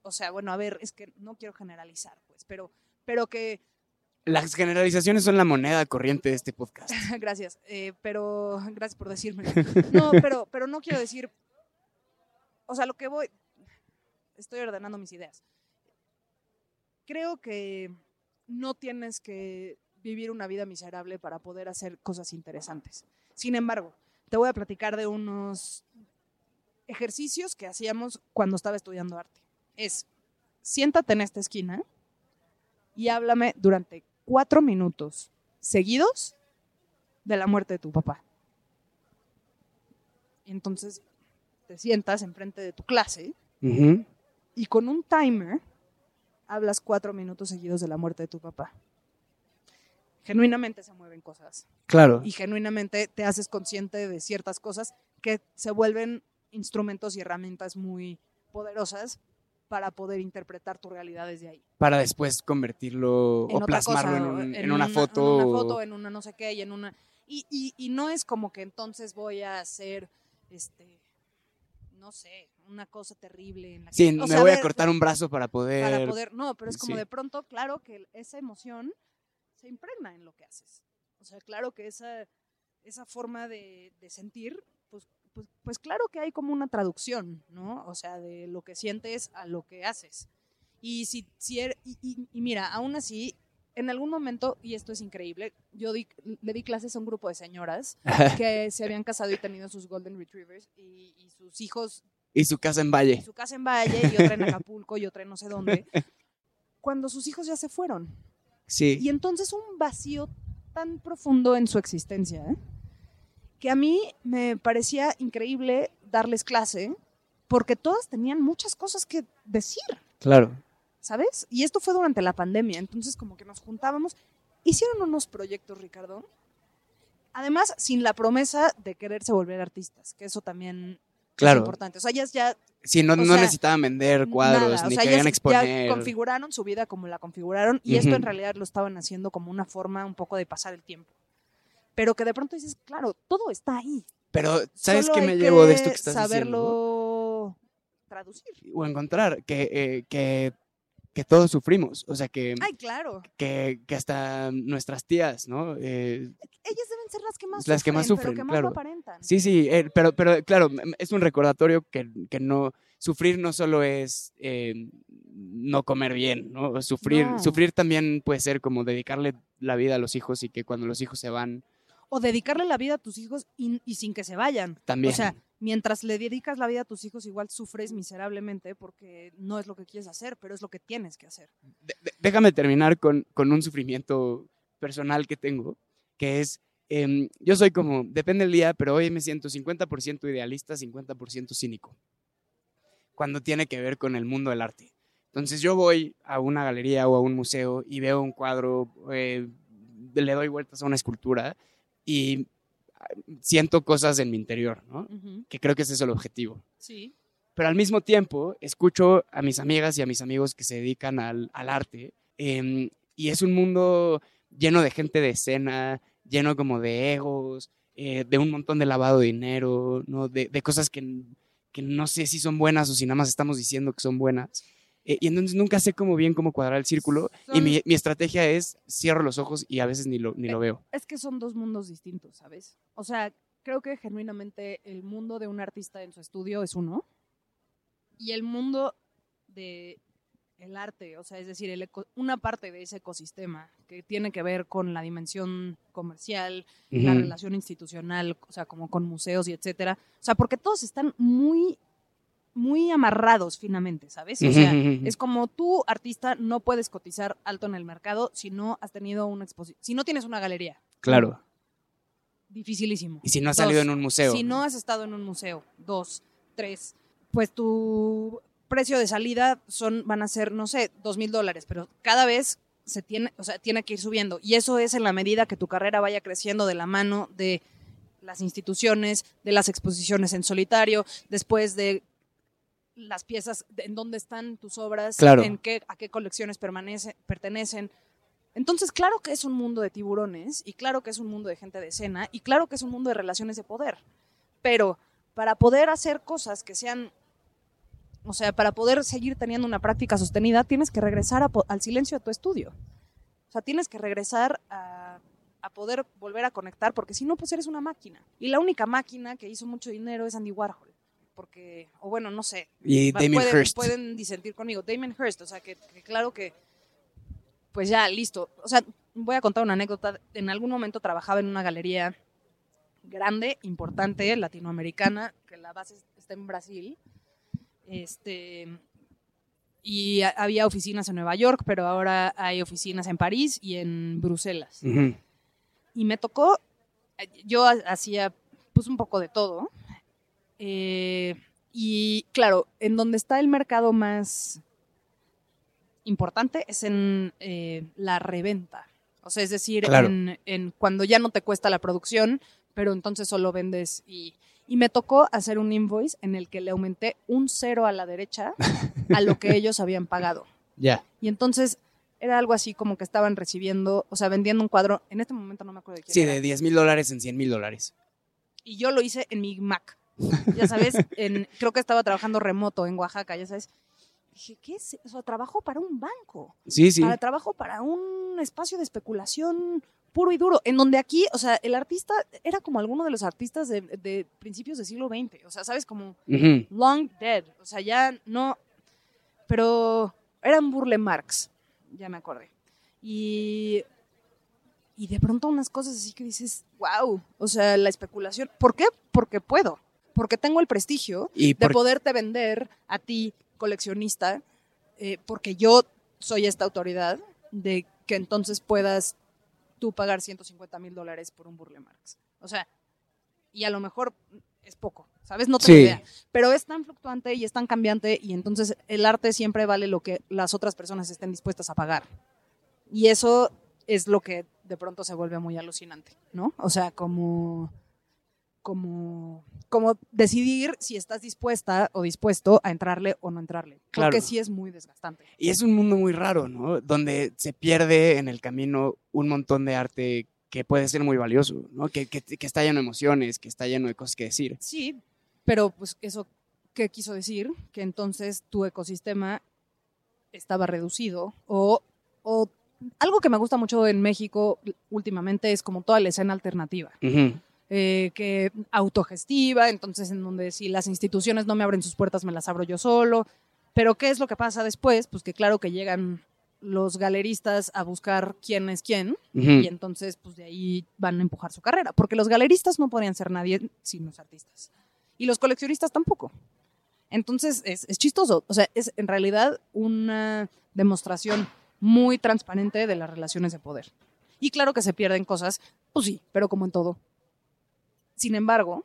o sea, bueno, a ver, es que no quiero generalizar, pues, pero, pero que Las generalizaciones son la moneda corriente de este podcast. gracias, eh, pero gracias por decirme. No, pero, pero no quiero decir, o sea, lo que voy, estoy ordenando mis ideas. Creo que no tienes que vivir una vida miserable para poder hacer cosas interesantes. Sin embargo, te voy a platicar de unos ejercicios que hacíamos cuando estaba estudiando arte. Es, siéntate en esta esquina y háblame durante cuatro minutos seguidos de la muerte de tu papá. Entonces te sientas enfrente de tu clase y con un timer hablas cuatro minutos seguidos de la muerte de tu papá. Genuinamente se mueven cosas Claro. y genuinamente te haces consciente de ciertas cosas que se vuelven instrumentos y herramientas muy poderosas para poder interpretar tu realidad desde ahí. Para después convertirlo en o plasmarlo cosa, en, o un- en una, foto. En una o- foto, en una no sé qué, y en una. Y, y, y no es como que entonces voy a hacer este no sé, una cosa terrible en la Sí, me sea, voy ver, a cortar un brazo para poder. para poder. No, pero es como sí. de pronto, claro que esa emoción se impregna en lo que haces. O sea, claro que esa, esa forma de, de sentir, pues, pues, pues claro que hay como una traducción, ¿no? O sea, de lo que sientes a lo que haces. Y, si, si er- y, y- y mira, aún así, en algún momento, y esto es increíble, yo di- le di clases a un grupo de señoras que se habían casado y tenido sus Golden Retrievers y, y sus hijos y su casa en y Valle. su casa en Valle y otra en Acapulco y otra en no sé dónde, cuando sus hijos ya se fueron. Sí. Y entonces un vacío tan profundo en su existencia, ¿eh? Que a mí me parecía increíble darles clase, porque todas tenían muchas cosas que decir, Claro. ¿sabes? Y esto fue durante la pandemia, entonces como que nos juntábamos, hicieron unos proyectos, Ricardo, Además, sin la promesa de quererse volver artistas, que eso también Claro. es importante. O sea, ellas ya Sí, no, no sea, necesitaban vender cuadros, nada, o ni sea, querían ya, exponer. ya configuraron su vida como la configuraron y esto en realidad lo estaban haciendo como una forma un poco de pasar el tiempo. Pero que de pronto dices, claro, todo está ahí. Pero, ¿sabes qué me llevo de esto que estás saberlo traducir. O encontrar que, eh, que, que todos sufrimos. O sea, que, Ay, claro. que, que hasta nuestras tías, ¿no? Eh, Ellas deben ser las que más Las que más pero sufren, que más claro. lo aparentan. Sí, sí, eh, pero, pero claro, es un recordatorio que, que no, sufrir no solo es eh, no comer bien, ¿no? Sufrir, No. sufrir también puede ser como dedicarle la vida a los hijos y que cuando los hijos se van, O dedicarle la vida a tus hijos y, y sin que se vayan. también. O sea, mientras le dedicas la vida a tus hijos, igual sufres miserablemente porque no es lo que quieres hacer, pero es lo que tienes que hacer. De- de- déjame terminar con, con un sufrimiento personal que tengo, que es, em, yo soy como, depende del día, pero hoy me siento 50% idealista, 50% cínico, cuando tiene que ver con el mundo del arte. Entonces yo voy a una galería o a un museo y veo un cuadro, eh, le doy vueltas a una escultura y siento cosas en mi interior, ¿no? Que creo que ese es el objetivo Sí. pero al mismo tiempo escucho a mis amigas y a mis amigos que se dedican al, al arte em, y es un mundo lleno de gente de escena, lleno como de egos, eh, de un montón de lavado de dinero, ¿no? de, de cosas que, que no sé si son buenas o si nada más estamos diciendo que son buenas. Eh, y entonces nunca sé cómo bien cómo cuadrar el círculo y Son- mi, mi estrategia es cierro los ojos y a veces ni lo, ni lo veo. Es que son dos mundos distintos, ¿sabes? O sea, creo que genuinamente el mundo de un artista en su estudio es uno y el mundo de el arte, o sea, es decir, el una parte de ese ecosistema que tiene que ver con la dimensión comercial, la Ujú. relación institucional, o sea, como con museos y etcétera. O sea, porque todos están muy, muy amarrados finamente, ¿sabes? O sea, es como tú, artista, no puedes cotizar alto en el mercado si no has tenido una exposición, si no tienes una galería. Claro. Dificilísimo. Y si no has Dos, salido en un museo. Si no has estado en un museo, dos, tres, pues tu precio de salida son, van a ser, no sé, dos mil dólares, pero cada vez se tiene, o sea, tiene que ir subiendo. Y eso es en la medida que tu carrera vaya creciendo de la mano de las instituciones, de las exposiciones en solitario, después de las piezas, en dónde están tus obras, Claro. en qué, a qué colecciones permanece, pertenecen. Entonces, claro que es un mundo de tiburones y claro que es un mundo de gente de escena y claro que es un mundo de relaciones de poder. Pero para poder hacer cosas que sean, o sea, para poder seguir teniendo una práctica sostenida, tienes que regresar a al silencio de tu estudio. O sea, tienes que regresar a, a poder volver a conectar, porque si no, pues eres una máquina. Y la única máquina que hizo mucho dinero es Andy Warhol. Porque, o bueno, no sé, Y Damien pueden, Hirst. pueden disentir conmigo. Damien Hirst, o sea, que, que claro que, pues ya, listo. O sea, voy a contar una anécdota. En algún momento trabajaba en una galería grande, importante, latinoamericana, que la base está en Brasil. Este, y ha- había oficinas en Nueva York, pero ahora hay oficinas en París y en Bruselas. Ujú. Y me tocó, yo ha- hacía pues un poco de todo. Eh, y claro, en donde está el mercado más importante es en eh, la reventa. O sea, es decir, Claro. en, en cuando ya no te cuesta la producción, pero entonces solo vendes y... Y me tocó hacer un invoice en el que le aumenté un cero a la derecha a lo que ellos habían pagado. Ya. Y entonces era algo así como que estaban recibiendo, o sea, vendiendo un cuadro. En este momento no me acuerdo de quién Sí, era. de 10 mil dólares en 100 mil dólares. Y yo lo hice en mi Mac. Ya sabes, en, creo que estaba trabajando remoto en Oaxaca, ya sabes. Dije, ¿qué es? O sea, trabajo para un banco. Sí, sí. Para trabajo para un espacio de especulación puro y duro. En donde aquí, o sea, el artista era como alguno de los artistas de, de principios del siglo XX. O sea, ¿sabes? Como long dead. O sea, ya no. Pero eran burle marks, ya me acordé. Y. Y de pronto unas cosas así que dices, wow. O sea, la especulación. ¿Por qué? Porque puedo. Porque tengo el prestigio Y de poderte vender a ti, coleccionista, eh, porque yo soy esta autoridad, de que entonces puedas tú pagar 150 mil dólares por un Burle Marx. O sea, y a lo mejor es poco, ¿sabes? No tengo Sí. idea. Pero es tan fluctuante y es tan cambiante y entonces el arte siempre vale lo que las otras personas estén dispuestas a pagar. Y eso es lo que de pronto se vuelve muy alucinante, ¿no? O sea, como, como, como decidir si estás dispuesta o dispuesto a entrarle o no entrarle. Claro. Porque sí es muy desgastante. Y es un mundo muy raro, ¿no? Donde se pierde en el camino un montón de arte que puede ser muy valioso, ¿no? Que, que- que está lleno de emociones, que está lleno de cosas que decir. Sí, pero pues eso, ¿qué quiso decir? Que entonces tu ecosistema estaba reducido o, o algo que me gusta mucho en México últimamente es como toda la escena alternativa. Ujú. Eh, que autogestiva, entonces en donde si las instituciones no me abren sus puertas me las abro yo solo. Pero ¿qué es lo que pasa después? Pues que claro que llegan los galeristas a buscar quién es quién y entonces pues de ahí van a empujar su carrera, porque los galeristas no podrían ser nadie sin los artistas y los coleccionistas tampoco. Entonces es, es chistoso, o sea, es en realidad una demostración muy transparente de las relaciones de poder. Y claro que se pierden cosas, pues sí, pero como en todo. Sin embargo,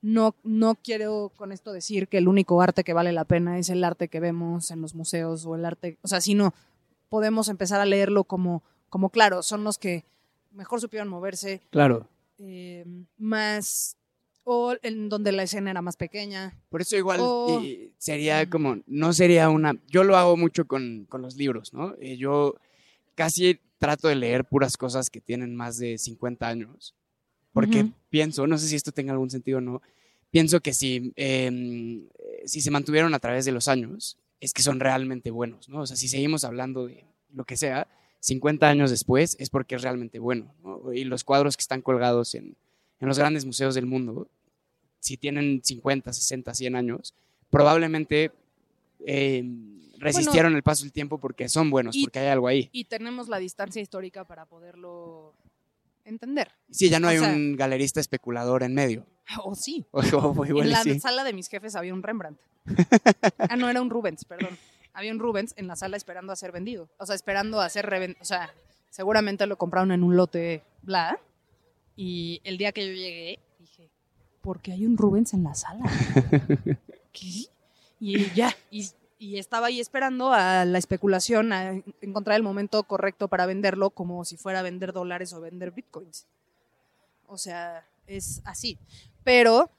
no, no quiero con esto decir que el único arte que vale la pena es el arte que vemos en los museos o el arte, o sea, sino podemos empezar a leerlo como, como claro, son los que mejor supieron moverse, Claro. eh, más, o en donde la escena era más pequeña. Por eso igual O- y sería como, no sería una, yo lo hago mucho con, con los libros, ¿no? Eh, yo casi trato de leer puras cosas que tienen más de 50 años, porque pienso, no sé si esto tenga algún sentido o no, pienso que si, eh, si se mantuvieron a través de los años, es que son realmente buenos, ¿no? O sea, si seguimos hablando de lo que sea, 50 años después es porque es realmente bueno, ¿no? Y los cuadros que están colgados en, en los grandes museos del mundo, si tienen 50, 60, 100 años, probablemente eh, resistieron el paso del tiempo porque son buenos, y- porque hay algo ahí. Y tenemos la distancia histórica para poderlo entender. Sí, ya no o hay sea- un galerista especulador en medio. O sí. O, o igual en la sí. sala de mis jefes había un Rembrandt. ah, no, era un Rubens, perdón. Había un Rubens en la sala esperando a ser vendido. O sea, esperando a ser revendido. O sea, seguramente lo compraron en un lote bla. Y el día que yo llegué, dije, ¿por qué hay un Rubens en la sala? ¿Qué? Y ya, y, y estaba ahí esperando a la especulación, a encontrar el momento correcto para venderlo, como si fuera a vender dólares o vender bitcoins. O sea, es así. Pero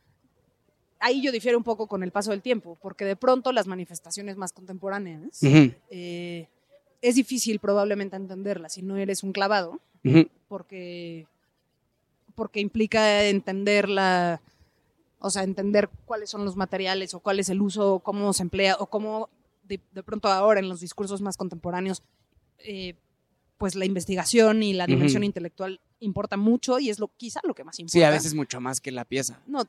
ahí yo difiero un poco con el paso del tiempo, porque de pronto las manifestaciones más contemporáneas eh, es difícil probablemente entenderlas si no eres un clavado, porque, porque implica entender la, o sea, entender cuáles son los materiales o cuál es el uso, cómo se emplea o cómo de, de pronto ahora en los discursos más contemporáneos, eh, pues la investigación y la dimensión intelectual importa mucho y es lo quizá lo que más importa. Sí, a veces mucho más que la pieza. No,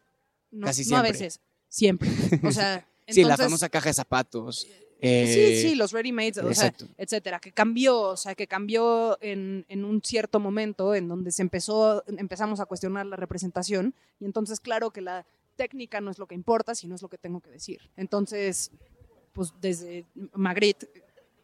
no, Casi no a siempre. veces, siempre. O sea, sí, la entonces- famosa caja de zapatos. Sí, eh, sí, los ready-mades, o sea, etcétera, que cambió, o sea, que cambió en, en un cierto momento en donde se empezó, empezamos a cuestionar la representación y entonces claro que la técnica no es lo que importa, sino es lo que tengo que decir. Entonces, pues desde Magritte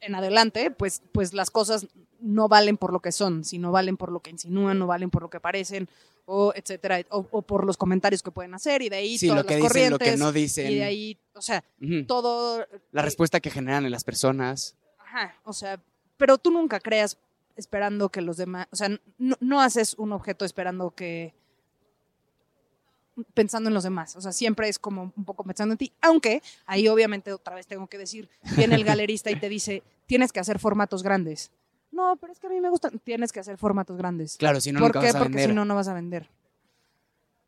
en adelante, pues, pues las cosas no valen por lo que son, sino valen por lo que insinúan, no valen por lo que parecen, o etcétera, o, o por los comentarios que pueden hacer, y de ahí Sí, todas lo que las dicen, lo corrientes, que no dicen. y de ahí, o sea, todo La respuesta que generan en las personas. Ajá, o sea, pero tú nunca creas esperando que los demás, o sea, no, no haces un objeto esperando que pensando en los demás, o sea, siempre es como un poco pensando en ti, aunque ahí obviamente otra vez tengo que decir, viene el galerista y te dice, tienes que hacer formatos grandes. No, pero es que a mí me gustan, tienes que hacer formatos grandes. Claro, si no, ¿Por nunca qué? vas a Porque vender. si no, no vas a vender.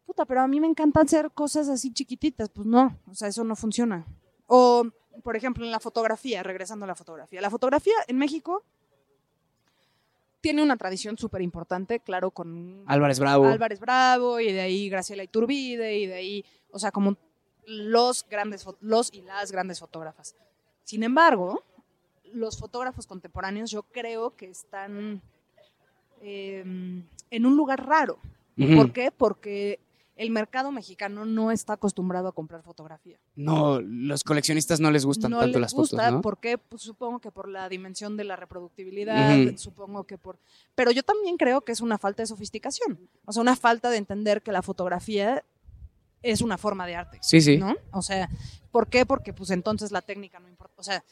Puta, pero a mí me encanta hacer cosas así chiquititas. Pues no, o sea, eso no funciona. O, por ejemplo, en la fotografía, regresando a la fotografía. La fotografía en México tiene una tradición súper importante, claro, con Álvarez Bravo. Álvarez Bravo y de ahí Graciela Iturbide y de ahí, o sea, como los grandes, los y las grandes fotógrafas. Sin embargo, los fotógrafos contemporáneos yo creo que están eh, en un lugar raro. ¿Por qué? Porque el mercado mexicano no está acostumbrado a comprar fotografía. No, los coleccionistas no les gustan no tanto les las gusta, fotos, ¿no? ¿por qué? Pues supongo que por la dimensión de la reproductibilidad, supongo que por... Pero yo también creo que es una falta de sofisticación, o sea, una falta de entender que la fotografía es una forma de arte, Sí, sí. ¿no? O sea, ¿por qué? Porque pues entonces la técnica no importa, o sea,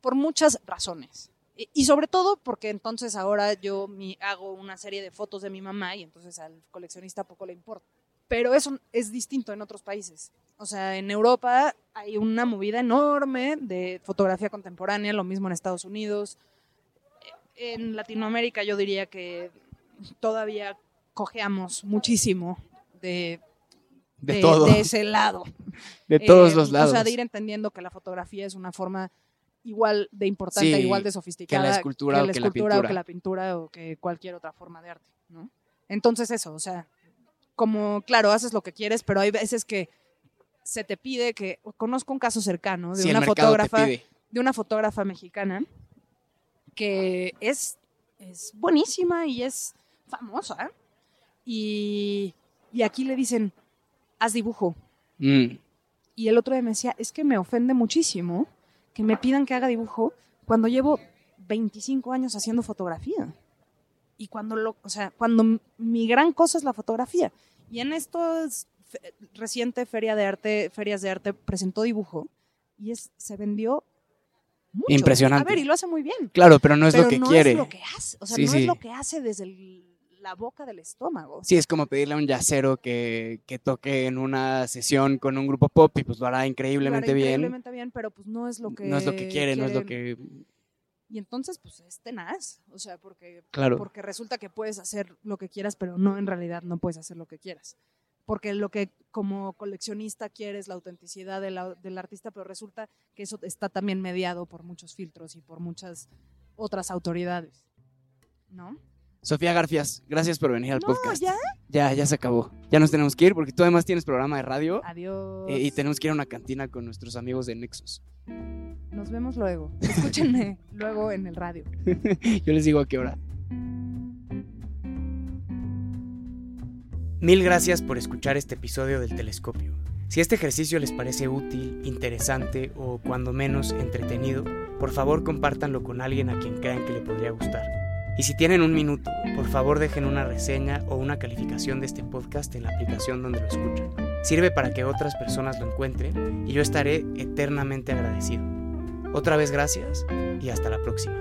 por muchas razones. Y- Y sobre todo porque entonces ahora yo mi, hago una serie de fotos de mi mamá y entonces al coleccionista poco le importa. Pero eso es distinto en otros países. O sea, en Europa hay una movida enorme de fotografía contemporánea, lo mismo en Estados Unidos. En Latinoamérica yo diría que todavía cojeamos muchísimo de, De, todo. de ese lado. de todos Eh, los lados. O sea, de ir entendiendo que la fotografía es una forma igual de importante, Sí, igual de sofisticada escultura o que la escultura o que la pintura o que cualquier otra forma de arte, ¿no? Entonces eso, o sea, como, claro, haces lo que quieres, pero hay veces que se te pide que, conozco un caso cercano de Sí, una fotógrafa, de una fotógrafa mexicana que es, es buenísima y es famosa. Y, y aquí le dicen, haz dibujo. Mm. Y el otro día me decía, es que me ofende muchísimo que me pidan que haga dibujo cuando llevo 25 años haciendo fotografía. Y cuando lo, o sea, cuando mi gran cosa es la fotografía. Y en estos fe- reciente feria de arte, ferias de arte presentó dibujo y es se vendió mucho. Impresionante. A ver, y lo hace muy bien. Claro, pero no es pero lo que no quiere. es lo que hace, o sea, Sí, no sí. es lo que hace desde el- la boca del estómago. Sí, es como pedirle a un yacero que, que toque en una sesión con un grupo pop y pues lo hará Lo hará increíblemente bien. increíblemente bien, pero pues no es lo que No es lo que quiere, no es lo quiere. que... Y entonces, pues es tenaz. O sea, porque, Claro. porque resulta que puedes hacer lo que quieras, pero no, en realidad no puedes hacer lo que quieras. Porque lo que como coleccionista quieres la autenticidad de la- del artista, pero resulta que eso está también mediado por muchos filtros y por muchas otras autoridades. ¿No? Sofía Garfias, gracias por venir al No, podcast. ya. Ya, ya se acabó. Ya nos tenemos que ir porque tú además tienes programa de radio Adiós. eh, y tenemos que ir a una cantina con nuestros amigos de Nexus. Nos vemos luego. Escúchenme luego en el radio. Yo les digo a qué hora. Mil gracias por escuchar este episodio del Telescopio. Si este ejercicio les parece útil, interesante o cuando menos entretenido, por favor compártanlo con alguien a quien crean que le podría gustar. Y si tienen un minuto, por favor dejen una reseña o una calificación de este podcast en la aplicación donde lo escuchan. Sirve para que otras personas lo encuentren y yo estaré eternamente agradecido. Otra vez gracias y hasta la próxima.